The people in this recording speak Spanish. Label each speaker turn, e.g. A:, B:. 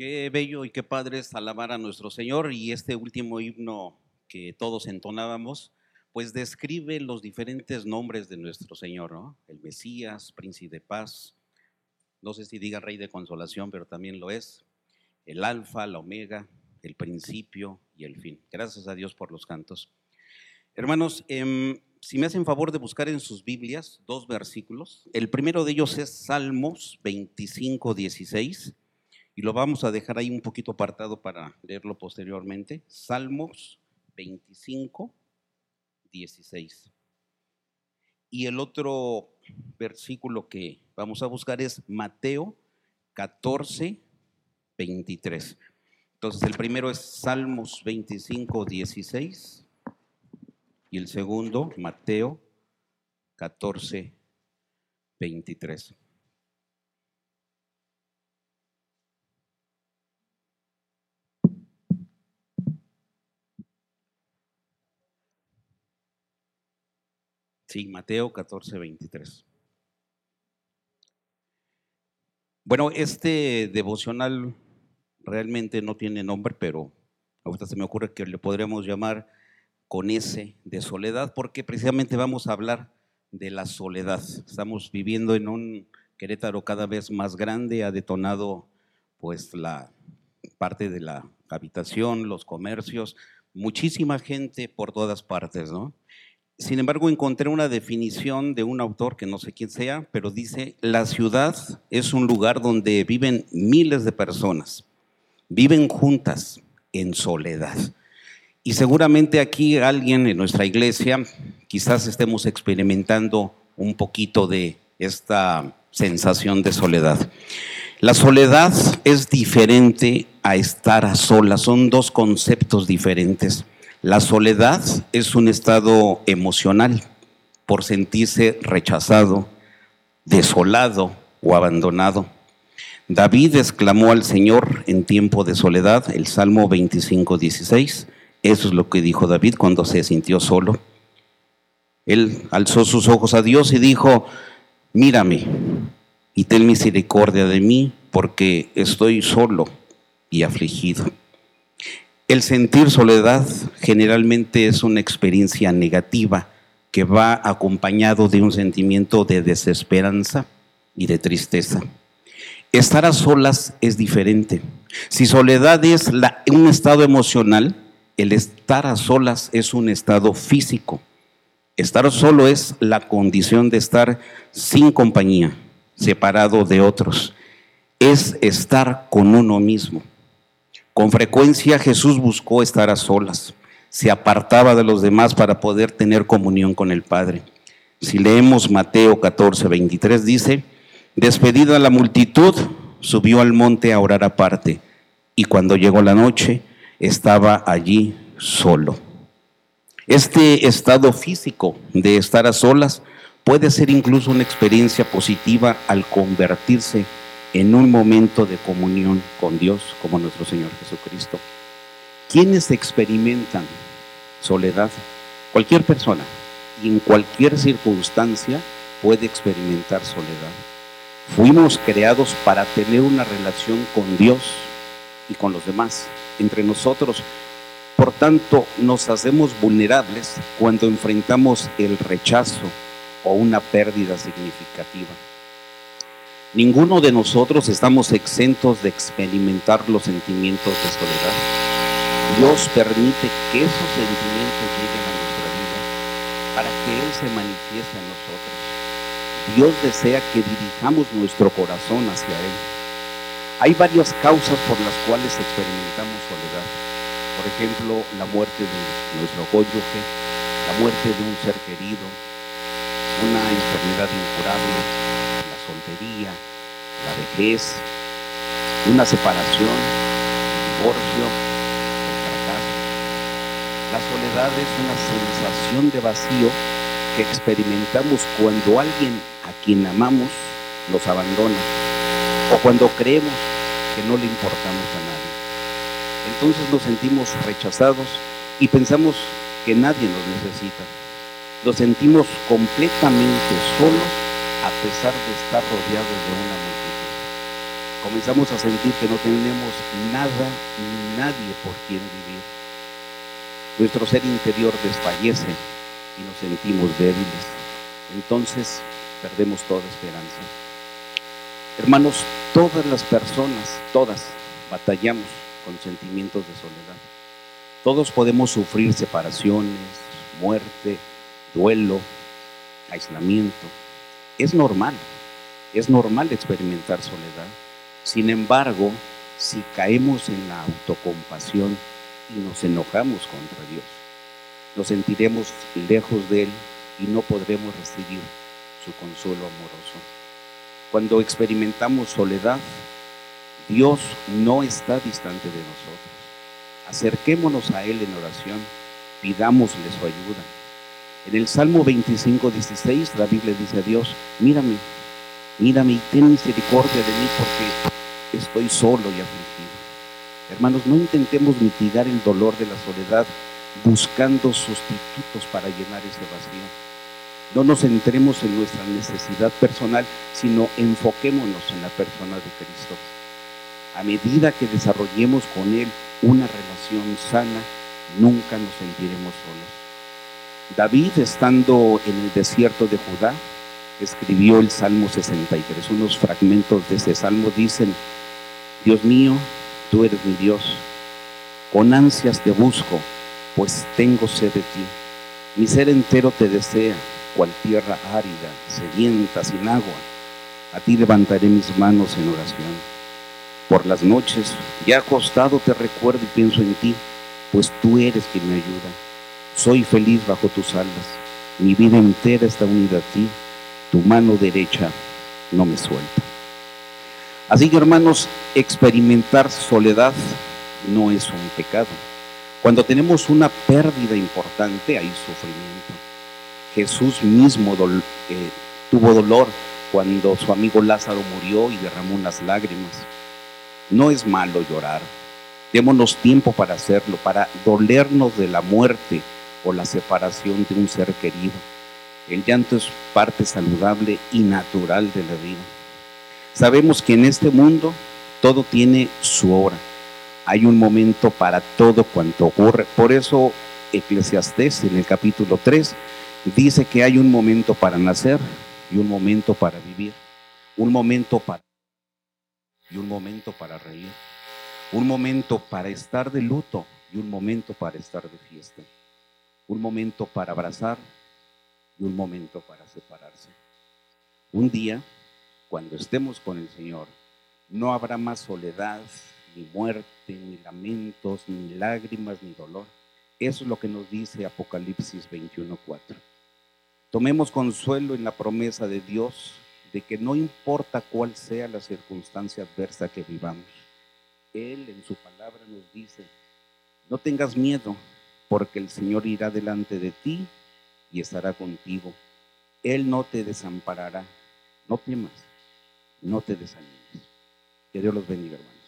A: Qué bello y qué padre es alabar a nuestro Señor y este último himno que todos entonábamos, pues describe los diferentes nombres de nuestro Señor, ¿no? El Mesías, Príncipe de Paz, no sé si diga Rey de Consolación, pero también lo es, el Alfa, la Omega, el principio y el fin. Gracias a Dios por los cantos. Hermanos, em, si me hacen favor de buscar en sus Biblias dos versículos, el primero de ellos es Salmos 25, 16 y lo vamos a dejar ahí un poquito apartado para leerlo posteriormente. Salmos 25, 16. Y el otro versículo que vamos a buscar es Mateo 14, 23. Entonces el primero es Salmos 25, 16 y el segundo Mateo 14, 23. Sí, Mateo 14, 23. Bueno, este devocional realmente no tiene nombre, pero ahorita se me ocurre que le podríamos llamar con ese de soledad, porque precisamente vamos a hablar de la soledad. Estamos viviendo en un Querétaro cada vez más grande, ha detonado pues la parte de la habitación, los comercios, muchísima gente por todas partes, ¿no? Sin embargo, encontré una definición de un autor que no sé quién sea, pero dice, la ciudad es un lugar donde viven miles de personas, viven juntas en soledad. Y seguramente aquí alguien en nuestra iglesia quizás estemos experimentando un poquito de esta sensación de soledad. La soledad es diferente a estar a solas, son dos conceptos diferentes. La soledad es un estado emocional por sentirse rechazado, desolado o abandonado. David exclamó al Señor en tiempo de soledad, el Salmo 25, 16. Eso es lo que dijo David cuando se sintió solo. Él alzó sus ojos a Dios y dijo, mírame y ten misericordia de mí porque estoy solo y afligido. El sentir soledad generalmente es una experiencia negativa que va acompañado de un sentimiento de desesperanza y de tristeza. Estar a solas es diferente. Si soledad es un estado emocional, el estar a solas es un estado físico. Estar solo es la condición de estar sin compañía, separado de otros. Es estar con uno mismo. Con frecuencia Jesús buscó estar a solas, se apartaba de los demás para poder tener comunión con el Padre. Si leemos Mateo 14, 23, dice, despedida la multitud, subió al monte a orar aparte, y cuando llegó la noche, estaba allí solo. Este estado físico de estar a solas puede ser incluso una experiencia positiva al convertirse en un momento de comunión con Dios como nuestro Señor Jesucristo. ¿Quiénes experimentan soledad? Cualquier persona y en cualquier circunstancia puede experimentar soledad. Fuimos creados para tener una relación con Dios y con los demás, entre nosotros. Por tanto, nos hacemos vulnerables cuando enfrentamos el rechazo o una pérdida significativa. Ninguno de nosotros estamos exentos de experimentar los sentimientos de soledad. Dios permite que esos sentimientos lleguen a nuestra vida para que Él se manifieste en nosotros. Dios desea que dirijamos nuestro corazón hacia Él. Hay varias causas por las cuales experimentamos soledad. Por ejemplo, la muerte de nuestro cónyuge, la muerte de un ser querido, una enfermedad incurable, soltería, la vejez, una separación, divorcio, fracaso. La soledad es una sensación de vacío que experimentamos cuando alguien a quien amamos nos abandona o cuando creemos que no le importamos a nadie. Entonces nos sentimos rechazados y pensamos que nadie nos necesita. Nos sentimos completamente solos a pesar de estar rodeados de una multitud. Comenzamos a sentir que no tenemos nada ni nadie por quien vivir. Nuestro ser interior desfallece y nos sentimos débiles. Entonces perdemos toda esperanza. Hermanos, todas las personas, todas, batallamos con sentimientos de soledad. Todos podemos sufrir separaciones, muerte, duelo, aislamiento. Es normal, es normal experimentar soledad. Sin embargo, si caemos en la autocompasión y nos enojamos contra Dios, nos sentiremos lejos de Él y no podremos recibir su consuelo amoroso. Cuando experimentamos soledad, Dios no está distante de nosotros. Acerquémonos a Él en oración, pidámosle su ayuda. En el Salmo 25, 16, la Biblia dice a Dios, mírame, mírame y ten misericordia de mí porque estoy solo y afligido. Hermanos, no intentemos mitigar el dolor de la soledad buscando sustitutos para llenar ese vacío. No nos centremos en nuestra necesidad personal, sino enfoquémonos en la persona de Cristo. A medida que desarrollemos con Él una relación sana, nunca nos sentiremos solos. David, estando en el desierto de Judá, escribió el Salmo 63. Unos fragmentos de ese salmo dicen, Dios mío, tú eres mi Dios, con ansias te busco, pues tengo sed de ti. Mi ser entero te desea, cual tierra árida, sedienta, sin agua. A ti levantaré mis manos en oración. Por las noches, ya acostado, te recuerdo y pienso en ti, pues tú eres quien me ayuda. Soy feliz bajo tus alas. Mi vida entera está unida a ti. Tu mano derecha no me suelta. Así que hermanos, experimentar soledad no es un pecado. Cuando tenemos una pérdida importante hay sufrimiento. Jesús mismo eh, tuvo dolor cuando su amigo Lázaro murió y derramó unas lágrimas. No es malo llorar. Démonos tiempo para hacerlo, para dolernos de la muerte o la separación de un ser querido. El llanto es parte saludable y natural de la vida. Sabemos que en este mundo todo tiene su hora. Hay un momento para todo cuanto ocurre. Por eso Eclesiastés en el capítulo 3 dice que hay un momento para nacer y un momento para vivir. Un momento para y un momento para reír. Un momento para estar de luto y un momento para estar de fiesta un momento para abrazar y un momento para separarse. Un día, cuando estemos con el Señor, no habrá más soledad, ni muerte, ni lamentos, ni lágrimas, ni dolor. Eso es lo que nos dice Apocalipsis 21:4. Tomemos consuelo en la promesa de Dios de que no importa cuál sea la circunstancia adversa que vivamos, Él en su palabra nos dice, no tengas miedo, porque el Señor irá delante de ti y estará contigo. Él no te desamparará. No temas, no te desanimes. Que Dios los bendiga, hermano.